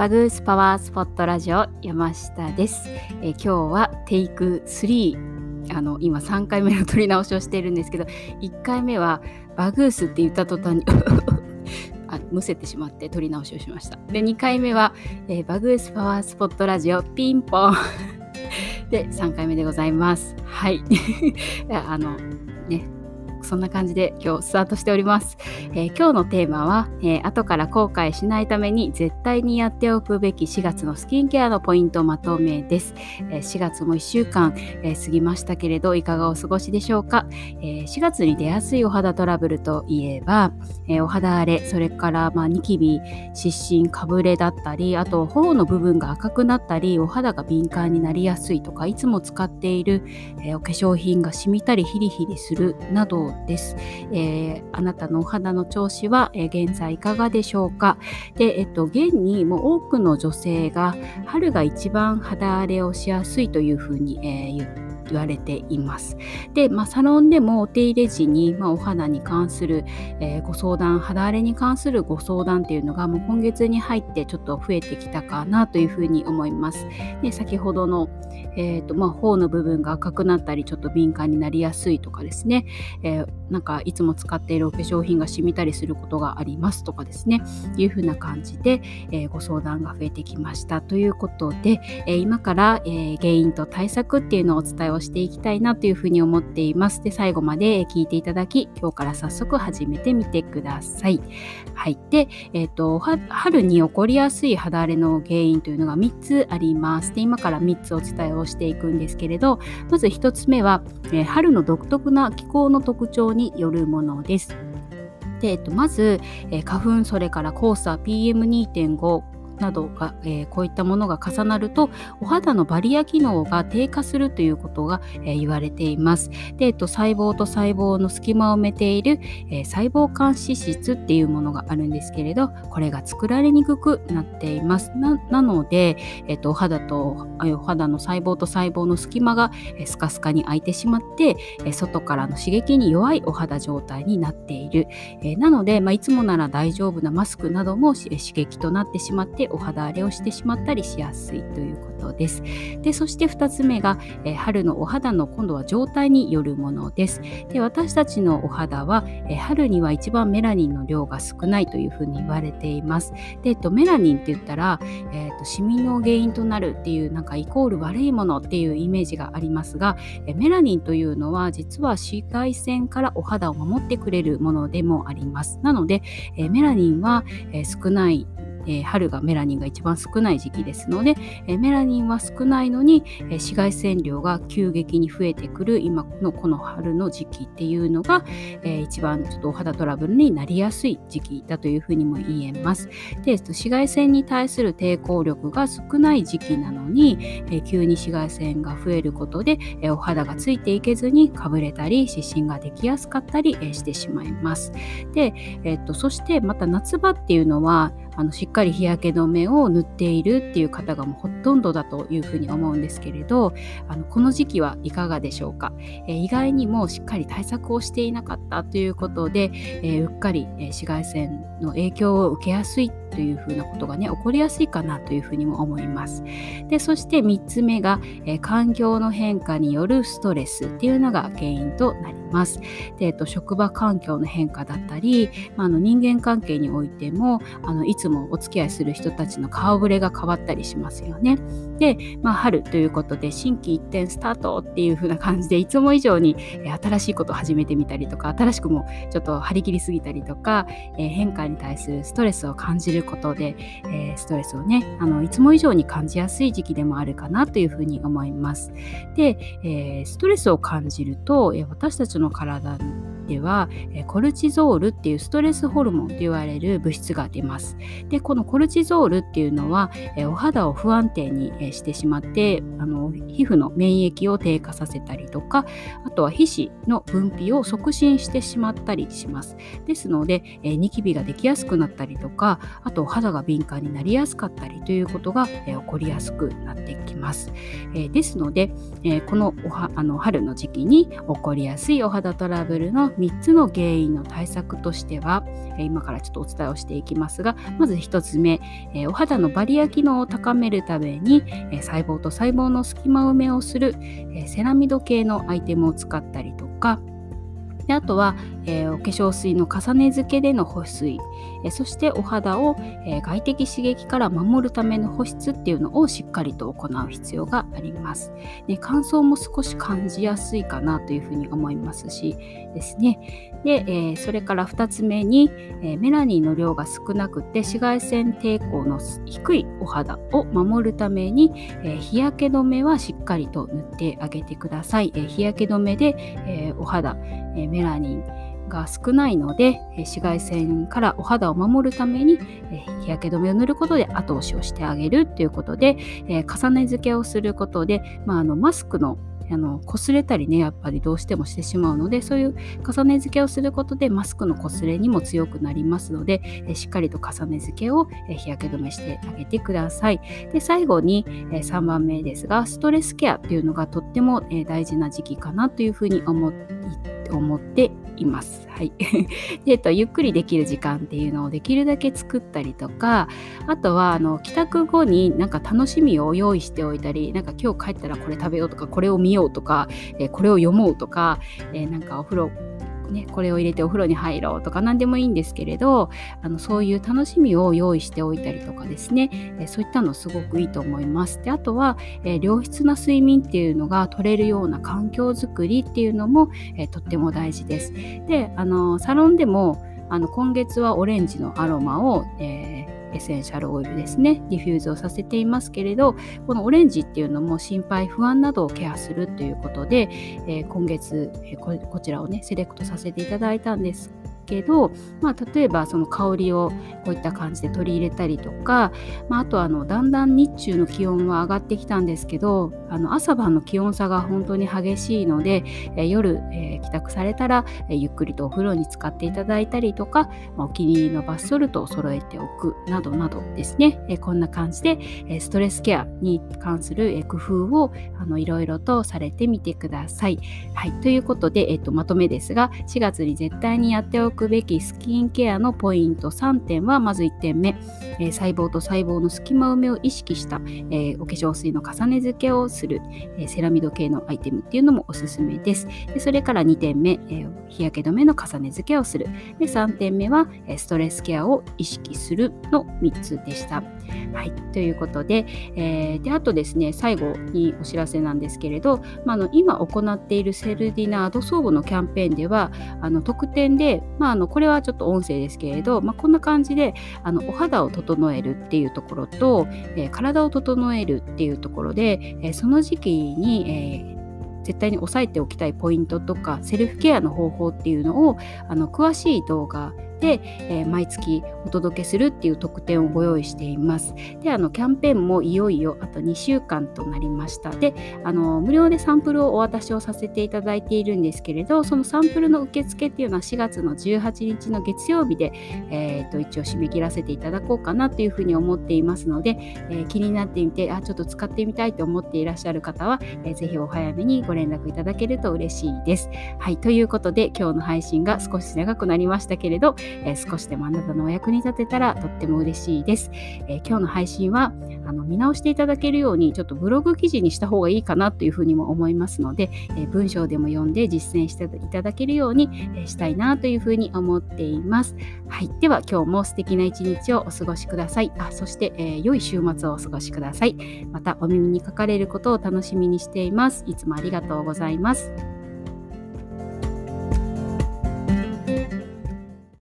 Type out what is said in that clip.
バグースパワースポットラジオ山下です。え今日はテイク3あの今3回目の撮り直しをしているんですけど1回目はバグースって言った途端に あむせてしまって撮り直しをしました。で2回目は、え、バグースパワースポットラジオピンポン で3回目でございます。はい あのそんな感じで今日スタートしております。えー、今日のテーマは、えー、後から後悔しないために絶対にやっておくべき4月のスキンケアのポイントまとめです。えー、4月も1週間、え過ぎましたけれどいかがお過ごしでしょうか、え4月に出やすいお肌トラブルといえば、えお肌荒れ、それからまあニキビ、湿疹、かぶれだったり、あと頬の部分が赤くなったり、お肌が敏感になりやすいとか、いつも使っている、えお化粧品が染みたりヒリヒリするなどです、えー、あなたのお肌の調子は、えー、現在いかがでしょうか？で、えっと、現にもう多くの女性が春が一番肌荒れをしやすいというふうに、えー、言って言われています。で、まあ、サロンでもお手入れ時に、まあ、お肌に関する、えー、ご相談、肌荒れに関するご相談っていうのがもう今月に入ってちょっと増えてきたかなというふうに思います。で先ほどの、えーとまあ、頬の部分が赤くなったりちょっと敏感になりやすいとかですね、えー、なんかいつも使っているお化粧品が染みたりすることがありますとかですねいうふうな感じで、えー、ご相談が増えてきましたということで、え、今から、え原因と対策っていうのをお伝えをしていきたいなというふうに思っています。で最後まで聞いていただき今日から早速始めてみてください。はい。で、えーと、春に起こりやすい肌荒れの原因というのが3つあります。で今から3つお伝えをしていくんですけれどまず1つ目は、えー、春の独特な気候の特徴によるものです。でえっと、まず、えー、花粉それから黄砂 PM2.5 などが、えー、こういったものが重なるとお肌のバリア機能が低下するということが、えー、言われています。で、えっと、細胞と細胞の隙間を埋めている、えー、細胞間脂質っていうものがあるんですけれどこれが作られにくくなっています。なので、えっと、お肌とお肌の細胞と細胞の隙間が、えスカスカに開いてしまって、え外からの刺激に弱いお肌状態になっている。えなので、まあ、いつもなら大丈夫なマスクなども刺激となってしまってお肌荒れをしてしまったりしやすいということです。でそして2つ目が、え春のお肌の今度は状態によるものです。で私たちのお肌は、え春には一番メラニンの量が少ないというふうに言われています。で、えっと、メラニンって言ったら、えっと、シミの原因となるっていうなんかイコール悪いものっていうイメージがありますが、えメラニンというのは実は紫外線からお肌を守ってくれるものでもあります。なので、えメラニンは、え少ないえー、春がメラニンが一番少ない時期ですので、えー、メラニンは少ないのに、えー、紫外線量が急激に増えてくる今のこの春の時期っていうのが、え一番ちょっとお肌トラブルになりやすい時期だというふうにも言えます。で紫外線に対する抵抗力が少ない時期なのに、え急に紫外線が増えることで、えお肌がついていけずにかぶれたり湿疹ができやすかったり、えしてしまいます。で、えっとそしてまた夏場っていうのはあのしっかり日焼け止めを塗っているっていう方がもうほとんどだというふうに思うんですけれどあのこの時期はいかがでしょうか、え、意外にもしっかり対策をしていなかったということで、え、うっかり、紫外線の影響を受けやすいというふうなことがね起こりやすいかなというふうにも思います。でそして3つ目が、え、環境の変化によるストレスっていうのが原因となります。で、えっと、職場環境の変化だったり、まあ、あの人間関係においてもあのいつもお付き合いする人たちの顔ぶれが変わったりしますよね。で、まあ、春ということで心機一転スタートっていう風な感じでいつも以上に新しいことを始めてみたりとか新しくもちょっと張り切りすぎたりとか、えー、変化に対するストレスを感じることで、えー、ストレスをねあのいつも以上に感じやすい時期でもあるかなというふうに思います。で、えー、ストレスを感じると、え私たちの体ではコルチゾールっていうストレスホルモンと言われる物質が出ます。でこのコルチゾールっていうのはお肌を不安定にしてしまってあの皮膚の免疫を低下させたりとかあとは皮脂の分泌を促進してしまったりします。ですのでニキビができやすくなったりとかあと肌が敏感になりやすかったりということが起こりやすくなってきます。ですのでこのおはあの春の時期に起こりやすいお肌トラブルの3つの原因の対策としては、今からちょっとお伝えをしていきますがまず1つ目、お肌のバリア機能を高めるために、細胞と細胞の隙間埋めをする、セラミド系のアイテムを使ったりとかであとは、えー、お化粧水の重ね付けでの保水、えー、そしてお肌を、えー、外的刺激から守るための保湿っていうのをしっかりと行う必要があります。で乾燥も少し感じやすいかなというふうに思いますしですね。で、え、それから2つ目に、えメラニンの量が少なくて紫外線抵抗の低いお肌を守るために、え日焼け止めはしっかりと塗ってあげてください。え日焼け止めで、えお肌、えメラニンが少ないので紫外線からお肌を守るために日焼け止めを塗ることで後押しをしてあげるということで重ね付けをすることで、まあ、あのマスクのあの擦れたりねやっぱりどうしてもしてしまうのでそういう重ね付けをすることでマスクの擦れにも強くなりますのでしっかりと重ね付けを日焼け止めしてあげてください。で最後に3番目ですがストレスケアっていうのがとっても大事な時期かなというふうに思っています。はい。で、と、ゆっくりできる時間っていうのをできるだけ作ったりとか、あとは、あの、帰宅後になんか楽しみを用意しておいたり、なんか今日帰ったらこれ食べようとか、これを見ようとか、えー、これを読もうとか、えー、なんかお風呂ね、これを入れてお風呂に入ろうとか何でもいいんですけれどあのそういう楽しみを用意しておいたりとかですね、えそういったのすごくいいと思います。であとは、え良質な睡眠っていうのが取れるような環境づくりっていうのも、えとっても大事です。であのサロンでもあの今月はオレンジのアロマを、えーエッセンシャルオイルですねディフューズをさせていますけれどこのオレンジっていうのも心配不安などをケアするということで、えー、今月、え、こちらをねセレクトさせていただいたんです。けど、まあ、例えばその香りをこういった感じで取り入れたりとか、まあ、あとあのだんだん日中の気温は上がってきたんですけどあの朝晩の気温差が本当に激しいので、え、夜、えー、帰宅されたら、え、ゆっくりとお風呂に浸っていただいたりとか、まあ、お気に入りのバスソルトを揃えておくなどなどですね、えこんな感じで、えストレスケアに関する、え工夫をあのいろいろとされてみてください。はい、ということで、えーとまとめですが4月に絶対にやっておくくべきスキンケアのポイント3点はまず1点目、えー、細胞と細胞の隙間埋めを意識した、えー、お化粧水の重ね付けをする、えー、セラミド系のアイテムっていうのもおすすめです。でそれから2点目、え日焼け止めの重ね付けをする。で3点目は、ストレスケアを意識するの3つでした。はい、ということで,、えー、であとですね最後にお知らせなんですけれど、まあ、の今行っているセルディナード相互のキャンペーンではあの特典で、まあ、あのこれはちょっと音声ですけれど、まあ、こんな感じであのお肌を整えるっていうところと、えー、体を整えるっていうところで、えー、その時期に、えー絶対に押さえておきたいポイントとかセルフケアの方法っていうのをあの詳しい動画で、えー、毎月お届けするっていう特典をご用意しています。で、あのキャンペーンもいよいよあと2週間となりました。で、あの無料でサンプルをお渡しをさせていただいているんですけれど、そのサンプルの受付っていうのは4月の18日の月曜日で、えー、と一応締め切らせていただこうかなというふうに思っていますので、えー、気になってみて、あ、ちょっと使ってみたいと思っていらっしゃる方は、えー、ぜひお早めにご連絡いただけると嬉しいです。はい、ということで今日の配信が少し長くなりましたけれど、えー、少しでもあなたのお役に立てたらとっても嬉しいです。えー、今日の配信はあの見直していただけるようにちょっとブログ記事にした方がいいかなというふうにも思いますので、えー、文章でも読んで実践していただけるように、えしたいなというふうに思っています。はい、では今日も素敵な一日をお過ごしください。あそして、え、良い週末をお過ごしください。またお耳にかかれることを楽しみにしています。いつもありがとうございます。